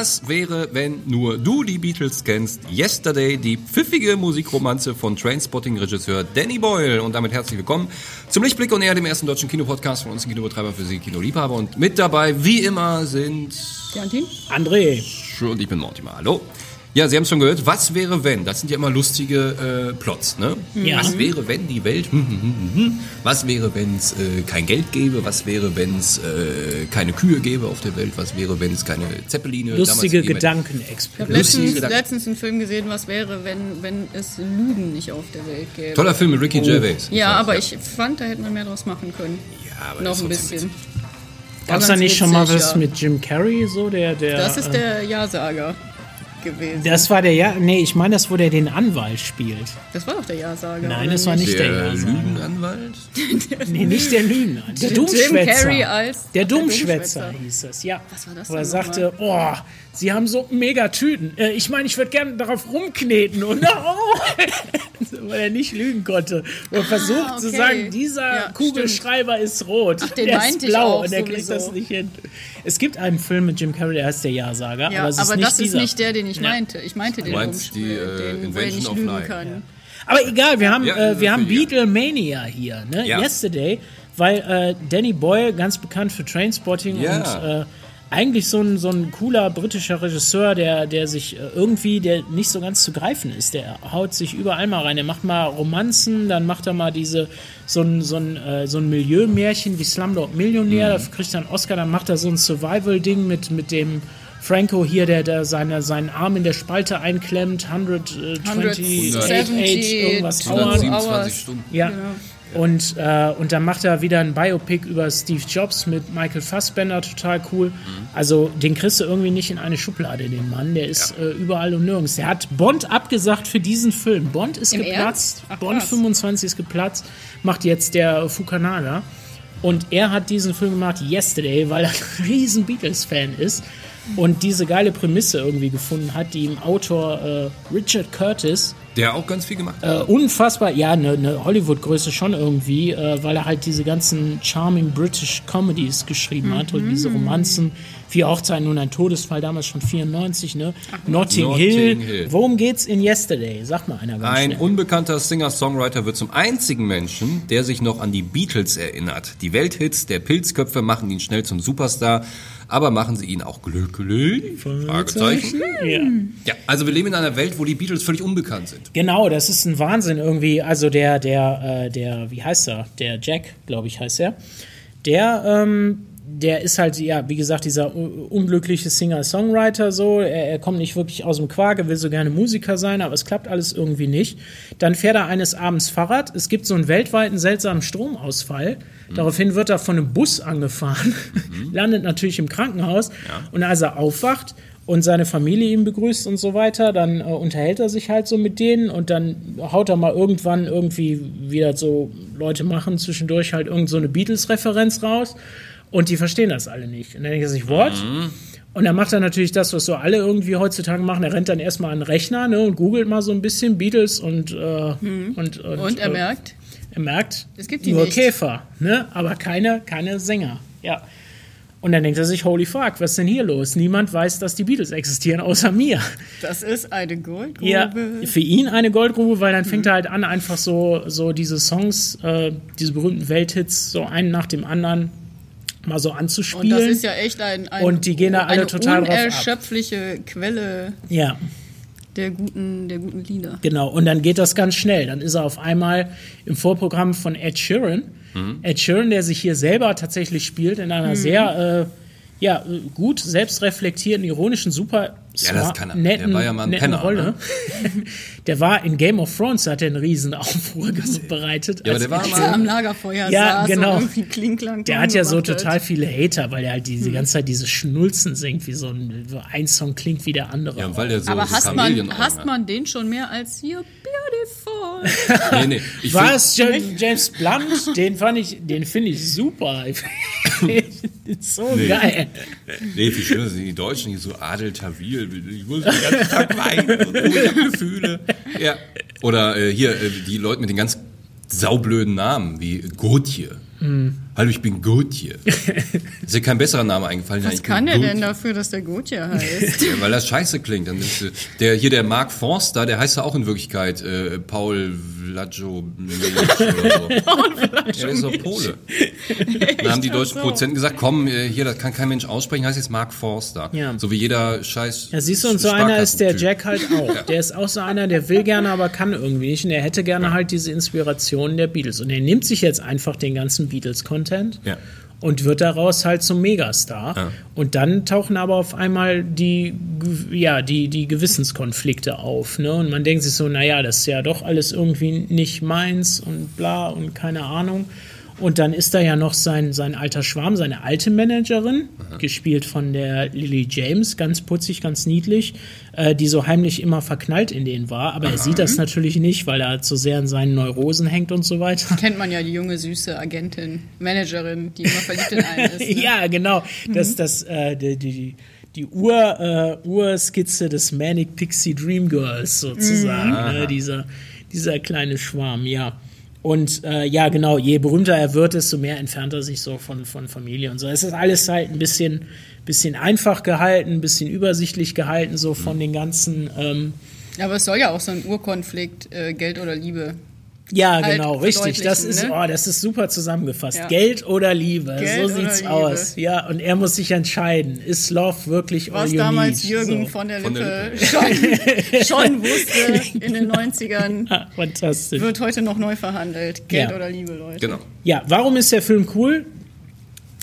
Was wäre, wenn nur du die Beatles kennst? Yesterday, die pfiffige Musikromanze von Trainspotting-Regisseur Danny Boyle. Und damit herzlich willkommen zum Lichtblick und eher dem ersten deutschen Kinopodcast von uns, Kinobetreiber für Sie, Kinoliebhaber. Und mit dabei, wie immer, sind... Jantin? André. Und ich bin Mortimer. Hallo. Ja, Sie haben es schon gehört. Was wäre, wenn? Das sind ja immer lustige äh, Plots, ne? Ja. Was wäre, wenn die Welt... hm, hm, hm, hm. Was wäre, wenn es äh, kein Geld gäbe? Was wäre, wenn es äh, keine Kühe gäbe auf der Welt? Was wäre, wenn es keine Zeppeline... Lustige damals gegeben hätte? Ich habe Gedankenexperiment. Lustige letztens, Gedanken. letztens einen Film gesehen, was wäre, wenn, wenn es Lügen nicht auf der Welt gäbe. Toller Film mit Ricky Gervais. Ja, aber ja. ich fand, da hätte man mehr draus machen können. Ja, aber Noch das ein bisschen. Gab es da nicht schon mal was ja. mit Jim Carrey, so der, der. Das ist äh, der Ja-Sager gewesen. Das war der, ja, nee, ich meine, das, wo der den Anwalt spielt. Das war doch der Ja-Sager. Nein, oder das war nicht der, Der Ja-Sager. Lügenanwalt? Nee, nicht der Lügner. Der Jim Dummschwätzer. Carrey als- der Dummschwätzer hieß das, ja. Was war das Wo er sagte, oh, sie haben so mega Tüten. Äh, ich meine, ich würde gerne darauf rumkneten. Und oh, weil er nicht lügen konnte. Und er versucht zu okay. sagen, dieser Ja, Kugelschreiber ist rot. den der meinte ist ich blau auch und er kriegt das nicht hin. Es gibt einen Film mit Jim Carrey, der heißt Der Ja-Sager. Ja, aber aber, es ist nicht das ist dieser. nicht der, den ich Ja. meinte. Ich meinte den, meinst die, Dummschw- äh, den wo er nicht of lügen Lie. kann. Aber egal, wir haben, Ja, äh, wir haben ja. Beatlemania hier, ne? Ja. Yesterday, weil äh, Danny Boyle, ganz bekannt für Trainspotting Ja. und äh, eigentlich so ein, so ein cooler britischer Regisseur, der, der sich äh, irgendwie, der nicht so ganz zu greifen ist. Der haut sich überall mal rein. Der macht mal Romanzen, dann macht er mal diese, so ein, so ein, äh, so ein Milieu-Märchen wie Slumdog Millionär, Mhm. dafür kriegt er einen Oscar, dann macht er so ein Survival-Ding mit, mit dem Franco hier, der, der seine, seinen Arm in der Spalte einklemmt, 120, 170, irgendwas Hours. 127 Hours. Stunden. Ja. Und, äh, und dann macht er wieder ein Biopic über Steve Jobs mit Michael Fassbender, total cool. Mhm. Also den kriegst du irgendwie nicht in eine Schublade, den Mann. Der ist äh, überall und nirgends. Der hat Bond abgesagt für diesen Film. Bond ist Im geplatzt. Ach, Bond krass. 25 ist geplatzt. Macht jetzt der Fukunaga. Und er hat diesen Film gemacht, Yesterday, weil er ein riesen Beatles-Fan ist. Und diese geile Prämisse irgendwie gefunden hat, die ihm Autor äh, Richard Curtis Der auch ganz viel gemacht hat. äh, unfassbar, ja, eine ne, Hollywood-Größe schon irgendwie, äh, weil er halt diese ganzen charming British Comedies geschrieben hat und diese Romanzen, Vier Hochzeiten und ein Todesfall, damals schon 94, ne? Notting, Notting Hill. Hill. Worum geht's in Yesterday? Sag mal einer ganz Ein schnell. unbekannter Singer-Songwriter wird zum einzigen Menschen, der sich noch an die Beatles erinnert. Die Welthits der Pilzköpfe machen ihn schnell zum Superstar, aber machen sie ihn auch glücklich? Fragezeichen. Ja. Ja, also wir leben in einer Welt, wo die Beatles völlig unbekannt sind. Genau, das ist ein Wahnsinn irgendwie. Also der, der, äh, der, wie heißt er? Der Jack, glaube ich, heißt er. Der, ähm, der ist halt, ja, wie gesagt, dieser unglückliche Singer-Songwriter so. Er, er kommt nicht wirklich aus dem Quark, er will so gerne Musiker sein, aber es klappt alles irgendwie nicht. Dann fährt er eines Abends Fahrrad. Es gibt so einen weltweiten seltsamen Stromausfall. Daraufhin wird er von einem Bus angefahren, landet natürlich im Krankenhaus. Und als er aufwacht, und seine Familie ihn begrüßt und so weiter, dann äh, unterhält er sich halt so mit denen und dann haut er mal irgendwann irgendwie, wie das so Leute machen, zwischendurch halt irgend so eine Beatles-Referenz raus und die verstehen das alle nicht. Und dann denkt er sich, what? Und dann macht er natürlich das, was so alle irgendwie heutzutage machen. Er rennt dann erstmal an den Rechner ne, und googelt mal so ein bisschen Beatles und, äh, und, und, Und er äh, merkt, er merkt, Es gibt die nur nicht. Käfer, ne? aber keine, keine Sänger. Ja. Und dann denkt er sich, holy fuck, was ist denn hier los? Niemand weiß, dass die Beatles existieren, außer mir. das ist eine Goldgrube. Ja, für ihn eine Goldgrube, weil dann fängt er halt an, einfach so, so diese Songs, äh, diese berühmten Welthits, so einen nach dem anderen mal so Und anzuspielen. das ist ja echt ein, ein Und die gehen da alle eine total drauf ab. unerschöpfliche Quelle ja, der guten, der guten Lieder. genau. Und dann geht das ganz schnell. Dann ist er auf einmal im Vorprogramm von Ed Sheeran. Ed Sheeran, der sich hier selber tatsächlich spielt, in einer sehr äh, ja, gut selbstreflektierten, ironischen, super Ja, das kann er. netten, Der war ja mal ein netten Penner, Rolle. ne? der war in Game of Thrones, da hat er einen riesen Aufruhr bereitet. Ja, aber als der war mal- er am Lagerfeuer Ja, saß genau. und irgendwie Klinklang Der hat ja so total viele Hater, weil er halt Hm. diese ganze Zeit diese Schnulzen singt, wie so ein, so ein Song klingt wie der andere. Ja, weil der so Aber hasst man, hasst hat. man den schon mehr als hier Beautiful? Nee, nee. Ich es James, James Blunt? Den fand ich, den finde ich super. so geil. Nee, viel schöner sind die Deutschen, die so Adel Tawil. Ich muss den ganzen Tag weinen und ich Gefühle. Ja. Oder äh, hier, äh, die Leute mit den ganz saublöden Namen, wie Gotje. Hm. Hallo, ich bin Gautier. ist dir kein besserer Name eingefallen? Was bin kann der denn Gautier. dafür, dass der Gotje heißt? Ja, weil das scheiße klingt. Dann ist, der, hier der Mark Forster, der heißt ja auch in Wirklichkeit äh, Paul Vlajo oder so. Ja, der ist doch Pole. Dann haben die deutschen so? Produzenten gesagt, komm, äh, hier, das kann kein Mensch aussprechen, heißt jetzt Mark Forster. Ja. So wie jeder scheiß Ja, siehst du, und so einer ist der. Jack halt auch. Der ist auch so einer, der will gerne, aber kann irgendwie nicht. Und er hätte gerne halt diese Inspiration der Beatles. Und er nimmt sich jetzt einfach den ganzen Beatles-Content Ja. Und wird daraus halt zum Megastar. Ja. Und dann tauchen aber auf einmal die, ja, die, die Gewissenskonflikte auf. Ne? Und man denkt sich so, naja, das ist ja doch alles irgendwie nicht meins und bla und keine Ahnung. Und dann ist da ja noch sein, sein alter Schwarm, seine alte Managerin, gespielt von der Lily James, ganz putzig, ganz niedlich, äh, die so heimlich immer verknallt in den war. Aber er sieht das natürlich nicht, weil er so sehr in seinen Neurosen hängt und so weiter. Kennt man ja die junge, süße Agentin, Managerin, die immer verliebt in einen ist. Ne? ja, genau. Das, das, äh, die, die, die Ur, äh, Urskizze des Manic Pixie Dream Girls sozusagen. Ne? Dieser, dieser kleine Schwarm, ja. Und äh, ja, genau, je berühmter er wird, desto mehr entfernt er sich so von, von Familie und so. Es ist alles halt ein bisschen, bisschen einfach gehalten, ein bisschen übersichtlich gehalten, so von den ganzen. Ähm, Aber es soll ja auch so ein Urkonflikt, äh, Geld oder Liebe. Ja, Halt genau, richtig. Das ist, ne? oh, das ist super zusammengefasst. Ja. Geld oder Liebe, Geld so sieht's Liebe. aus. Ja, und er muss sich entscheiden. Ist Love wirklich all Was you damals need? Jürgen so. von der Von Lippe, der Schon, schon wusste in den 90ern, Ah, Fantastisch. wird heute noch neu verhandelt. Geld Ja. oder Liebe, Leute. Genau. Ja, warum ist der Film cool?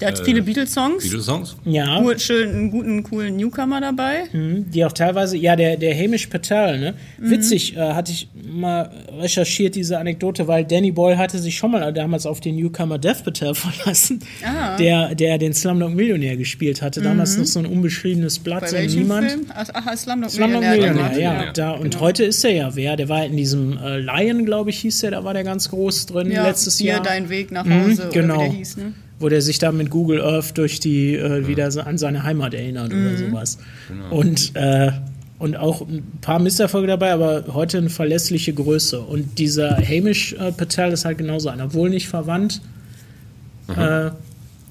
Der hat viele Beatles-Songs. Beatles-Songs? Ja, Cool, schön, einen guten, coolen Newcomer dabei. die auch teilweise, ja, der, der Hamish Patel, ne? Witzig, äh, hatte ich mal recherchiert, diese Anekdote, weil Danny Boyle hatte sich schon mal damals auf den Newcomer Dev Patel verlassen, Ah. der, der den Slumdog Millionär gespielt hatte. Damals noch so ein unbeschriebenes Blatt, Bei so welchem niemand. Film? Ach, ach Slumdog Slumdog Millionär. Millionär, genau. ja. Da, und genau. heute ist er ja wer? Der war in diesem äh, Lion, glaube ich, hieß der, da war der ganz groß drin ja, letztes hier Jahr. dein Weg nach Hause, genau. oder wie der hieß, ne? Wo der sich da mit Google Earth durch die äh, wieder so an seine Heimat erinnert oder sowas. Und äh, und auch ein paar Misserfolge dabei, aber heute eine verlässliche Größe. Und dieser Hamish äh, Patel ist halt genauso einer, wohl nicht verwandt. Äh,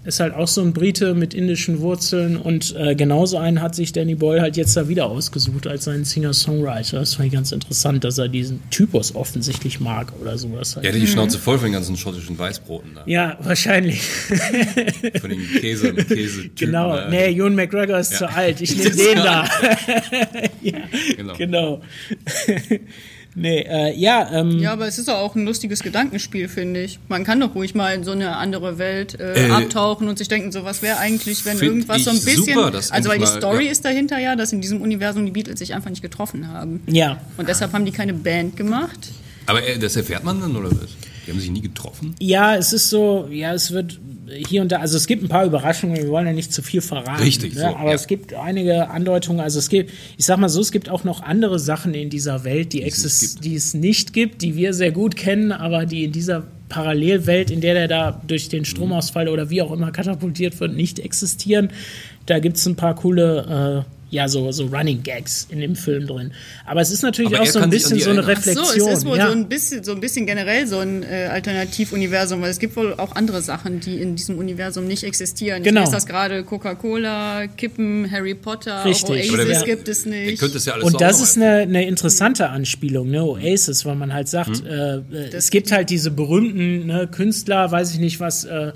ist halt auch so ein Brite mit indischen Wurzeln und äh, genauso einen hat sich Danny Boyle halt jetzt da wieder ausgesucht als seinen Singer-Songwriter. Das fand ich ganz interessant, dass er diesen Typus offensichtlich mag oder sowas. Halt. Der hatte die Schnauze voll von den ganzen schottischen Weißbroten da. Ja, wahrscheinlich. Von den Käse, Käse Genau, da. nee, Ewan McGregor ist Ja. zu alt. Ich nehme den da. ja, Genau. genau. Nee, äh, ja, ähm, Ja, aber es ist auch ein lustiges Gedankenspiel, finde ich. Man kann doch ruhig mal in so eine andere Welt äh, Äh, abtauchen und sich denken, so was wäre eigentlich, wenn irgendwas so ein ich bisschen. super, dass also weil die Story ja. ist dahinter ja, dass in diesem Universum die Beatles sich einfach nicht getroffen haben. ja. Und deshalb haben die keine Band gemacht. Aber äh, das erfährt man dann, oder was? Die haben sich nie getroffen? Ja, es ist so, ja, es wird hier und da, also es gibt ein paar Überraschungen, wir wollen ja nicht zu viel verraten. Richtig, ne? so, aber ja. es gibt einige Andeutungen, also es gibt, ich sag mal so, es gibt auch noch andere Sachen in dieser Welt, die, es nicht exist gibt. die es nicht gibt, die wir sehr gut kennen, aber die in dieser Parallelwelt, in der der da durch den Stromausfall oder wie auch immer katapultiert wird, nicht existieren. Da gibt es ein paar coole, äh, ja, so, so Running Gags in dem Film drin. Aber es ist natürlich Aber auch so ein bisschen so eine erinnern. Ach so, Reflexion. es ist wohl ja. so, ein bisschen, so ein bisschen generell so ein äh, Alternativuniversum, weil es gibt wohl auch andere Sachen, die in diesem Universum nicht existieren. Genau. Ich lese das gerade Coca-Cola, Kippen, Harry Potter, Richtig. auch Oasis wer- gibt es nicht. das ja alles Und das ist eine, eine interessante Anspielung, ne? Oasis, weil man halt sagt, Mhm. äh, äh, es gibt halt diese berühmten ne, Künstler, weiß ich nicht was, äh,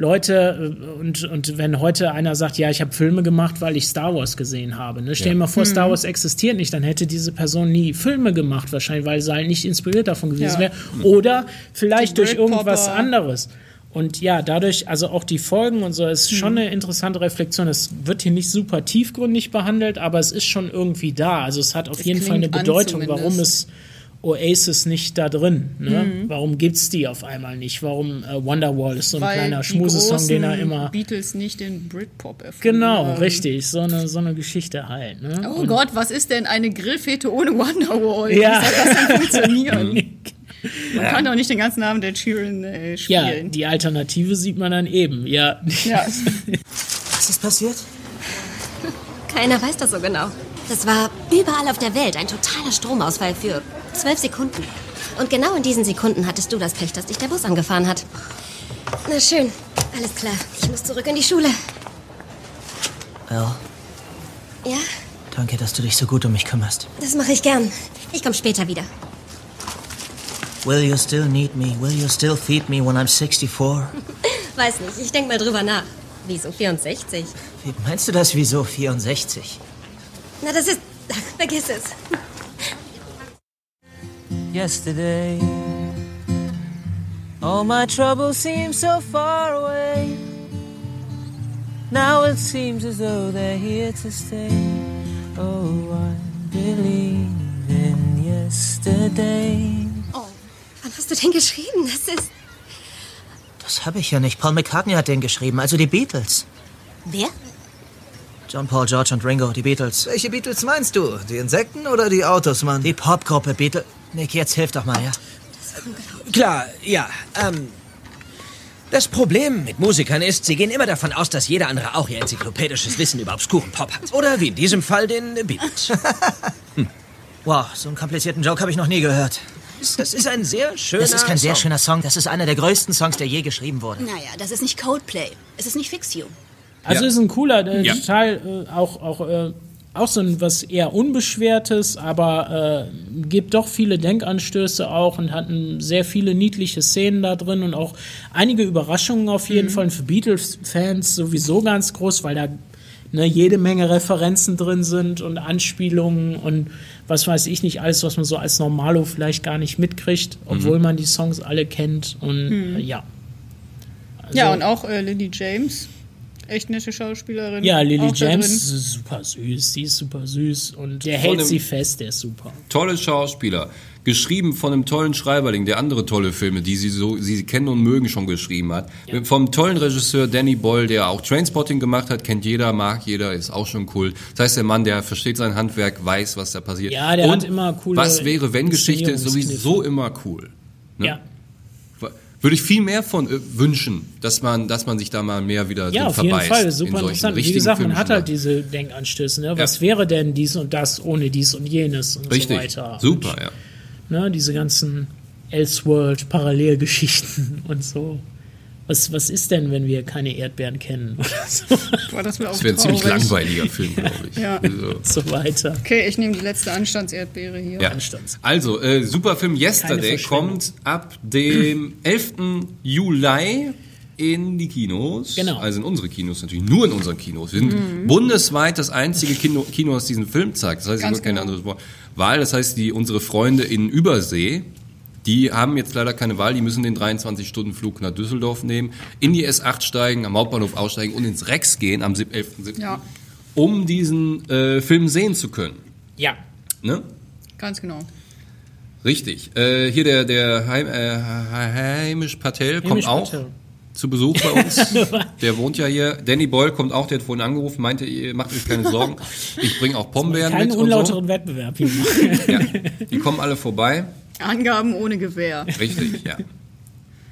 Leute äh, und, und wenn heute einer sagt, ja, ich habe Filme gemacht, weil ich Star Wars gesehen habe. Ne? Stell dir mal vor, Mhm. Star Wars existiert nicht, dann hätte diese Person nie Filme gemacht, wahrscheinlich, weil sie halt nicht inspiriert davon gewesen Ja. wäre. Oder vielleicht durch irgendwas anderes. Und ja, dadurch, also auch die Folgen und so, ist schon Mhm. eine interessante Reflexion. Es wird hier nicht super tiefgründig behandelt, aber es ist schon irgendwie da. Also es hat auf Es jeden Fall eine Bedeutung, warum zumindest. Oasis nicht da drin. Ne? Mhm. Warum gibt's die auf einmal nicht? Warum äh, Wonderwall ist so ein weil kleiner Schmusesong, den er großen immer. Beatles nicht den Britpop erfunden Genau, haben. richtig. So eine, so eine Geschichte halt. Ne? Oh Gott, was ist denn eine Grillfete ohne Wonderwall? Ja. Wie soll das denn funktionieren? Man kann doch nicht den ganzen Abend der Sheeran äh, Ja, spielen. die Alternative sieht man dann eben. Ja, Ja. Was ist passiert? Keiner weiß das so genau. Das war überall auf der Welt ein totaler Stromausfall für zwölf Sekunden. Und genau in diesen Sekunden hattest du das Pech, dass dich der Bus angefahren hat. Na schön. Alles klar, ich muss zurück in die Schule. Al, Ja, danke, dass du dich so gut um mich kümmerst. das mache ich gern. Ich komme später wieder. Will you still need me? Will you still feed me when I'm 64? Weiß nicht, ich denk mal drüber nach. Wieso 64? Wie meinst du das? Wieso 64? Na, das ist... Ach, vergiss es. Yesterday, all my troubles seem so far away. Now it seems as though they're here to stay. Oh, I believe in yesterday. Oh, wann hast du denn geschrieben? Das ist... Das habe ich ja nicht. Paul McCartney hat den geschrieben, also die Beatles. Wer? John, Paul, George und Ringo, die Beatles. Welche Beatles meinst du? Die Insekten oder die Autos, Mann? Die Popgruppe Beatles. Nick, jetzt hilf doch mal, ja? Klar, ja. Ähm, das Problem mit Musikern ist, sie gehen immer davon aus, dass jeder andere auch ihr enzyklopädisches Wissen über obskuren Pop hat. Oder wie in diesem Fall den Beatles. Wow, so einen komplizierten Joke habe ich noch nie gehört. Das ist ein sehr schöner Das ist kein sehr Song. schöner Song. Das ist einer der größten Songs, der je geschrieben wurde. Naja, das ist nicht Coldplay. Es ist nicht Fix You. Also Ja. ist ein cooler äh, Ja. Teil, äh, auch, auch, äh, auch so ein was eher Unbeschwertes, aber äh, gibt doch viele Denkanstöße auch und hatten sehr viele niedliche Szenen da drin und auch einige Überraschungen auf jeden Fall. Und für Beatles-Fans sowieso ganz groß, weil da ne, jede Menge Referenzen drin sind und Anspielungen und was weiß ich nicht, alles, was man so als Normalo vielleicht gar nicht mitkriegt, obwohl man die Songs alle kennt und äh, ja. Also- Ja, und auch äh, Lily James. Echt nette Schauspielerin. Ja, Lily James super süß, die ist super süß und der Von hält sie fest, der ist super. Tolle Schauspieler. Geschrieben von einem tollen Schreiberling, der andere tolle Filme, die sie so, sie kennen und mögen, schon geschrieben hat. Vom tollen Regisseur Danny Boyle, der auch Trainspotting gemacht hat, kennt jeder, mag jeder, ist auch schon cool. Das heißt, der Mann, der versteht sein Handwerk, weiß, was da passiert. Ja, der und hat immer coole Was wäre, wenn Geschichte ist sowieso immer cool. Ne? Ja. Würde ich viel mehr von äh, wünschen, dass man, dass man sich da mal mehr wieder Ja, drin auf jeden. Fall, in super solchen interessant. Wie gesagt, man hat halt diese Denkanstöße. Ne? Was wäre denn dies und das ohne dies und jenes und Richtig, so weiter. super, ja. Und, ne, diese ganzen Elseworld, Parallelgeschichten und so. Was, was ist denn, wenn wir keine Erdbeeren kennen so, Boah, das wäre wäre ein ziemlich langweiliger Film, glaube ich. Ja. Also, so weiter. Okay, ich nehme die letzte Anstandserdbeere hier. Ja. Anstands. Also, äh, Superfilm Yesterday kommt ab dem 11. Juli in die Kinos. Genau. Also in unsere Kinos natürlich, nur in unseren Kinos. Wir sind bundesweit das einzige Kino, Kino, das diesen Film zeigt. Das heißt, Ganz wird keine genau. andere Wahl. Das heißt, die, unsere Freunde in Übersee, die haben jetzt leider keine Wahl, die müssen den 23-Stunden-Flug nach Düsseldorf nehmen, in die S8 steigen, am Hauptbahnhof aussteigen und ins Rex gehen am 11.7., Ja. um diesen äh, Film sehen zu können. Ja. Ne? Ganz genau. Richtig. Äh, hier der, der Heim, äh, Heimisch Patel kommt auch Patel. zu Besuch bei uns. der wohnt ja hier. Danny Boyle kommt auch, der hat vorhin angerufen, meinte, ihr macht euch keine Sorgen. Ich bringe auch Pombeeren Keinen mit und unlauteren Wettbewerb hier so. Ja, die kommen alle vorbei. Angaben ohne Gewehr. Richtig, ja.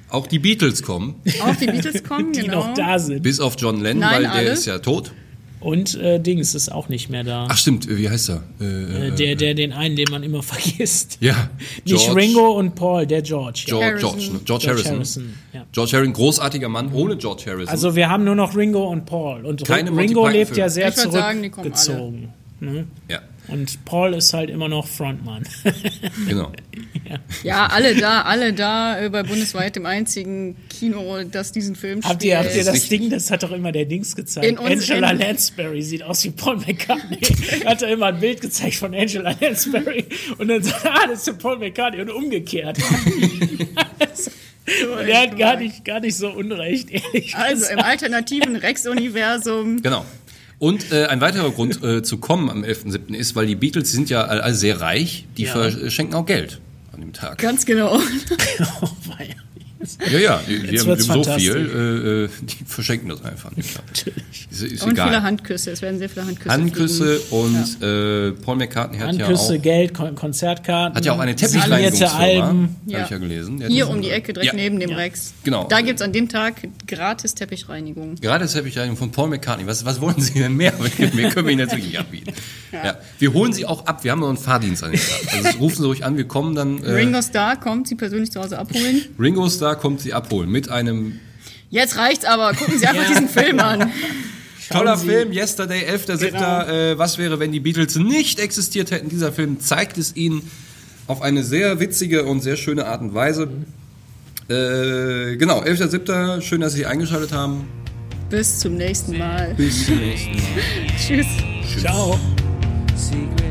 Auch die Beatles kommen, Auch die Beatles kommen, die genau. noch da sind. bis auf John Lennon, Nein, weil der alle. ist ja tot. Und äh, Dings ist auch nicht mehr da. Ach stimmt, wie heißt er? Äh, Äh, der, der, den einen, den man immer vergisst. ja, Nicht George- Ringo und Paul, der George. Ja. George, Harrison. George, ne? George, George Harrison. Harrison, ja. George Harrison, großartiger Mann, ohne George Harrison. Also wir haben nur noch Ringo und Paul. Und Keine Ringo lebt ja sehr Ich würd sagen, die kommen zurückgezogen. Ne? ja, Und Paul ist halt immer noch Frontmann. genau. Ja, alle da, alle da, äh, bei bundesweit dem einzigen Kino, das diesen Film habt ihr, habt ihr spielt. das. Ding, das hat doch immer der Dings gezeigt. In uns- Angela in- Lansbury sieht aus wie Paul McCartney. hat er immer ein Bild gezeigt von Angela Lansbury und dann sagt er, ah, das ist Paul McCartney und umgekehrt. und er hat gar nicht, gar nicht so unrecht, ehrlich Also im gesagt. alternativen Rex-Universum. Genau. Und äh, ein weiterer Grund äh, zu kommen am 11.7. ist, weil die Beatles sind ja alle sehr reich, die Ja. verschenken auch Geld an dem Tag. Ganz genau. Oh, weia. Ja, ja, die, die haben so viel, äh, äh, die verschenken das einfach nicht. Natürlich. Ist, ist Und viele egal. Handküsse. Es werden sehr viele Handküsse. Handküsse fliegen. und äh, Paul McCartney hat Handküsse, ja auch, Geld, Kon Konzertkarten. hat ja auch eine Teppichreinigungsfirma, Alben. habe Ja. ich ja gelesen. Der Hier um die Ecke, direkt Ja. neben dem Ja. Rex. Genau. Da gibt es an dem Tag gratis Teppichreinigung. Das Teppichreinigung von Paul McCartney. Was, was wollen Sie denn mehr? Mehr können wir Ihnen natürlich nicht anbieten. Ja. Wir holen Sie auch ab. Wir haben noch einen Fahrdienst an den Tag. Also rufen Sie ruhig an. Wir kommen dann. Äh, Ringo Starr kommt sie persönlich zu Hause abholen. Ringo Starr kommt Sie abholen mit einem Jetzt reicht's aber. Gucken Sie einfach diesen Film an. Toller Sie- Film, Yesterday, 11.7. Genau. Äh, was wäre, wenn die Beatles nicht existiert hätten? Dieser Film zeigt es ihnen auf eine sehr witzige und sehr schöne Art und Weise. Äh, genau, 11.7. Schön, dass Sie eingeschaltet haben. Bis zum nächsten Mal. Bis zum nächsten Mal. Tschüss. Ciao. secret